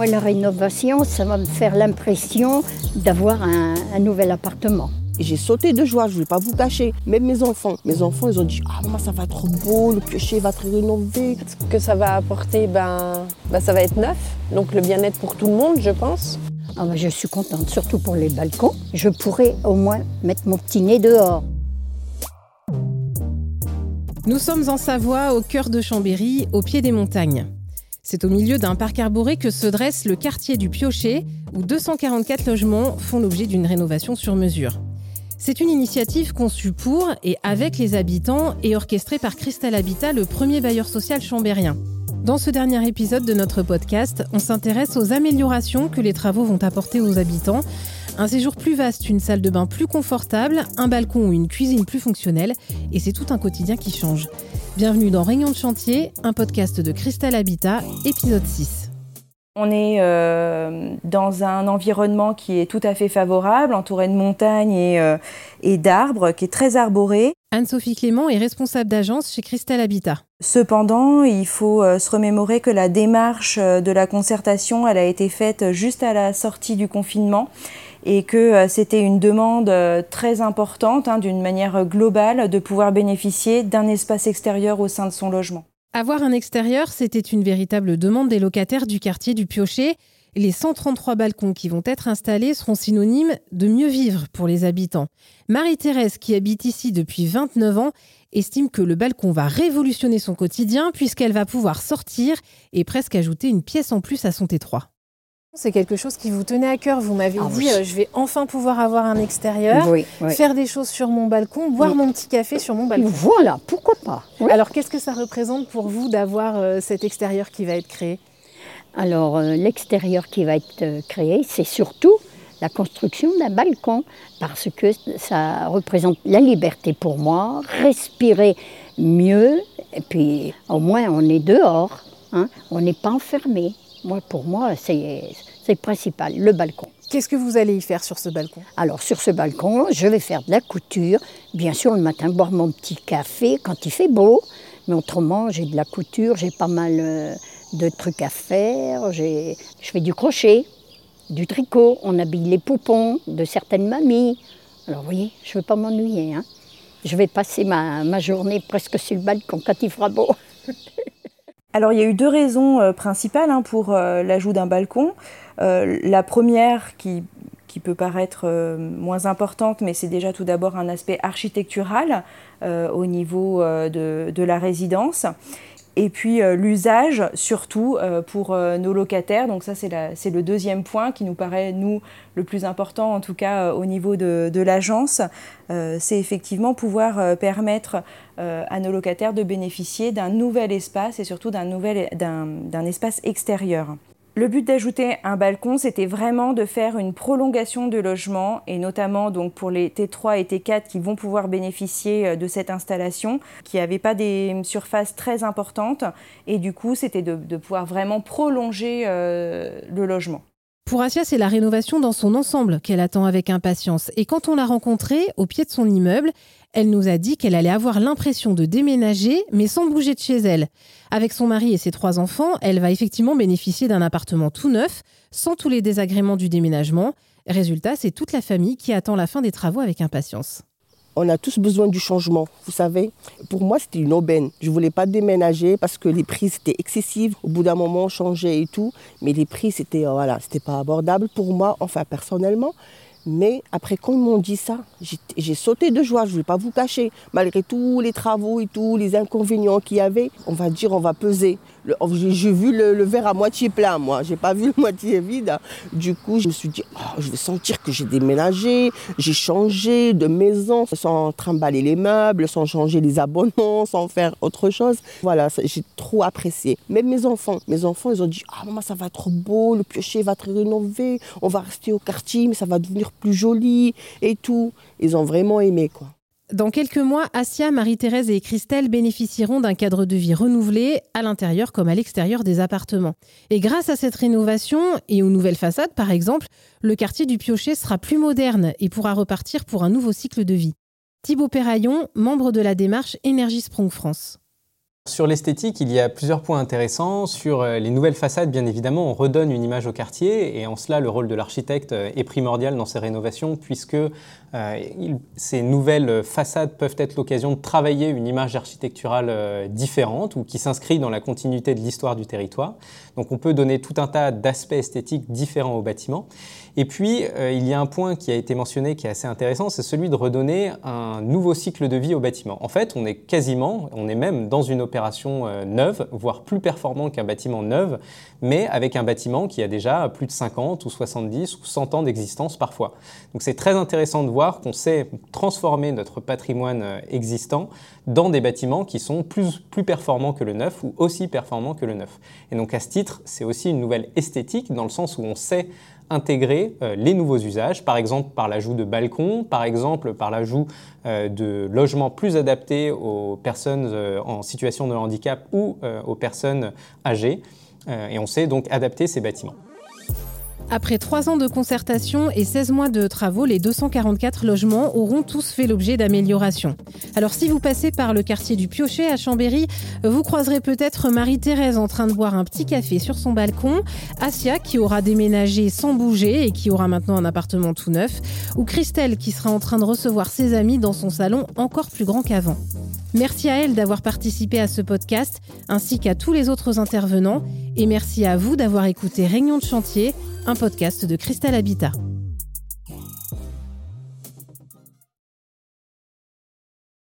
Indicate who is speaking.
Speaker 1: Moi, la rénovation, ça va me faire l'impression d'avoir un, un nouvel appartement.
Speaker 2: Et j'ai sauté de joie, je ne vais pas vous cacher. Même mes enfants, mes enfants, ils ont dit Ah, maman, ça va être beau, le piocher va être rénové.
Speaker 3: Ce que ça va apporter, ben, ben ça va être neuf. Donc le bien-être pour tout le monde, je pense.
Speaker 1: Ah ben, je suis contente, surtout pour les balcons. Je pourrais au moins mettre mon petit nez dehors.
Speaker 4: Nous sommes en Savoie, au cœur de Chambéry, au pied des montagnes. C'est au milieu d'un parc arboré que se dresse le quartier du Piochet, où 244 logements font l'objet d'une rénovation sur mesure. C'est une initiative conçue pour et avec les habitants et orchestrée par Cristal Habitat, le premier bailleur social chambérien. Dans ce dernier épisode de notre podcast, on s'intéresse aux améliorations que les travaux vont apporter aux habitants. Un séjour plus vaste, une salle de bain plus confortable, un balcon ou une cuisine plus fonctionnelle, et c'est tout un quotidien qui change. Bienvenue dans Réunion de chantier, un podcast de Cristal Habitat, épisode 6.
Speaker 5: On est euh, dans un environnement qui est tout à fait favorable, entouré de montagnes et, euh, et d'arbres, qui est très arboré.
Speaker 4: Anne-Sophie Clément est responsable d'agence chez Cristal Habitat.
Speaker 5: Cependant, il faut euh, se remémorer que la démarche de la concertation, elle a été faite juste à la sortie du confinement et que euh, c'était une demande euh, très importante, hein, d'une manière globale, de pouvoir bénéficier d'un espace extérieur au sein de son logement.
Speaker 4: Avoir un extérieur, c'était une véritable demande des locataires du quartier du Piochet. Les 133 balcons qui vont être installés seront synonymes de mieux vivre pour les habitants. Marie-Thérèse, qui habite ici depuis 29 ans, estime que le balcon va révolutionner son quotidien puisqu'elle va pouvoir sortir et presque ajouter une pièce en plus à son T3.
Speaker 6: C'est quelque chose qui vous tenait à cœur. Vous m'avez
Speaker 1: Ah
Speaker 6: dit,
Speaker 1: oui.
Speaker 6: euh, je vais enfin pouvoir avoir un extérieur,
Speaker 1: Oui, oui.
Speaker 6: faire des choses sur mon balcon, boire mon petit café sur mon balcon.
Speaker 1: Voilà, pourquoi pas.
Speaker 6: Alors, qu'est-ce que ça représente pour vous d'avoir euh, cet extérieur qui va être créé?
Speaker 1: Alors, euh, l'extérieur qui va être créé, c'est surtout la construction d'un balcon, parce que ça représente la liberté pour moi, respirer mieux, et puis au moins on est dehors, hein, on n'est pas enfermé. Moi, pour moi, c'est le principal, le balcon.
Speaker 6: Qu'est-ce que vous allez y faire sur ce balcon?
Speaker 1: Alors sur ce balcon, je vais faire de la couture, bien sûr le matin boire mon petit café quand il fait beau, mais autrement j'ai de la couture, j'ai pas mal euh, de trucs à faire, je fais du crochet, du tricot, on habille les poupons de certaines mamies. Alors vous voyez, je ne veux pas m'ennuyer. Hein. Je vais passer ma, ma journée presque sur le balcon quand il fera beau.
Speaker 5: Alors il y a eu deux raisons euh, principales hein, pour euh, l'ajout d'un balcon. Euh, la première qui, peut paraître moins importante, mais c'est déjà tout d'abord un aspect architectural au niveau de la résidence. Et puis euh, l'usage surtout euh, pour euh, nos locataires. Donc ça c'est le deuxième point qui nous paraît, nous, le plus important en tout cas au niveau de, de l'agence. C'est effectivement pouvoir permettre à nos locataires de bénéficier d'un nouvel espace et surtout d'un espace extérieur. Le but d'ajouter un balcon, c'était vraiment de faire une prolongation de logement et notamment donc pour les T3 et T4 qui vont pouvoir bénéficier euh, de cette installation, qui n'avaient pas des surfaces très importantes et du coup c'était de, pouvoir vraiment prolonger euh, le logement.
Speaker 4: Pour Asia, c'est la rénovation dans son ensemble qu'elle attend avec impatience. Et quand on l'a rencontrée au pied de son immeuble, elle nous a dit qu'elle allait avoir l'impression de déménager, mais sans bouger de chez elle. Avec son mari et ses trois enfants, elle va effectivement bénéficier d'un appartement tout neuf, sans tous les désagréments du déménagement. Résultat, c'est toute la famille qui attend la fin des travaux avec impatience.
Speaker 2: On a tous besoin du changement, vous savez. Pour moi, c'était une aubaine. Je ne voulais pas déménager parce que les prix étaient excessifs. Au bout d'un moment, on changeait et tout. Mais les prix, c'était euh, voilà, c'était pas abordable pour moi, enfin personnellement. Mais après, quand ils m'ont dit ça, j'ai- j'ai sauté de joie, je ne vais pas vous cacher. Malgré tous les travaux et tous les inconvénients qu'il y avait, on va dire, on va peser. Le- J'ai vu le, verre à moitié plein, moi. J'ai pas vu le moitié vide. Du coup, je me suis dit, Oh, je vais sentir que j'ai déménagé, j'ai changé de maison, sans trimballer les meubles, sans changer les abonnements, sans faire autre chose. Voilà, j'ai trop apprécié. Même mes enfants, mes enfants, ils ont dit, ah maman, ça va être beau, le piocher va être rénové, on va rester au quartier, mais ça va devenir plus joli et tout. Ils ont vraiment aimé, quoi.
Speaker 4: Dans quelques mois, Asia, Marie-Thérèse et Christelle bénéficieront d'un cadre de vie renouvelé, à l'intérieur comme à l'extérieur des appartements. Et grâce à cette rénovation et aux nouvelles façades, par exemple, le quartier du Piochet sera plus moderne et pourra repartir pour un nouveau cycle de vie. Thibaut Perraillon, membre de la démarche Énergie Sprong France.
Speaker 7: Sur l'esthétique, il y a plusieurs points intéressants. Sur euh, les nouvelles façades, bien évidemment, on redonne une image au quartier et en cela, le rôle de l'architecte euh, est primordial dans ces rénovations puisque euh, ces nouvelles façades peuvent être l'occasion de travailler une image architecturale différente ou qui s'inscrit dans la continuité de l'histoire du territoire. Donc on peut donner tout un tas d'aspects esthétiques différents au bâtiment. Et puis, il y a un point qui a été mentionné qui est assez intéressant, c'est celui de redonner un nouveau cycle de vie au bâtiment. En fait, on est quasiment, on est même dans une opération euh, neuve, voire plus performant qu'un bâtiment neuf, mais avec un bâtiment qui a déjà plus de 50 ou 70 ou 100 ans d'existence parfois. Donc c'est très intéressant de voir qu'on sait transformer notre patrimoine euh, existant dans des bâtiments qui sont plus, plus performants que le neuf ou aussi performants que le neuf. Et donc à ce titre, c'est aussi une nouvelle esthétique dans le sens où on sait intégrer euh, les nouveaux usages, par exemple par l'ajout de balcons, par exemple par l'ajout euh, de logements plus adaptés aux personnes euh, en situation de handicap ou aux personnes âgées. et on sait donc adapter ces bâtiments.
Speaker 4: Après trois ans de concertation et 16 mois de travaux, les 244 logements auront tous fait l'objet d'améliorations. Alors si vous passez par le quartier du Piochet à Chambéry, vous croiserez peut-être Marie-Thérèse en train de boire un petit café sur son balcon, Asia qui aura déménagé sans bouger et qui aura maintenant un appartement tout neuf, ou Christelle qui sera en train de recevoir ses amis dans son salon encore plus grand qu'avant. Merci à elle d'avoir participé à ce podcast, ainsi qu'à tous les autres intervenants, et merci à vous d'avoir écouté Réunion de chantier, un podcast de Cristal Habitat.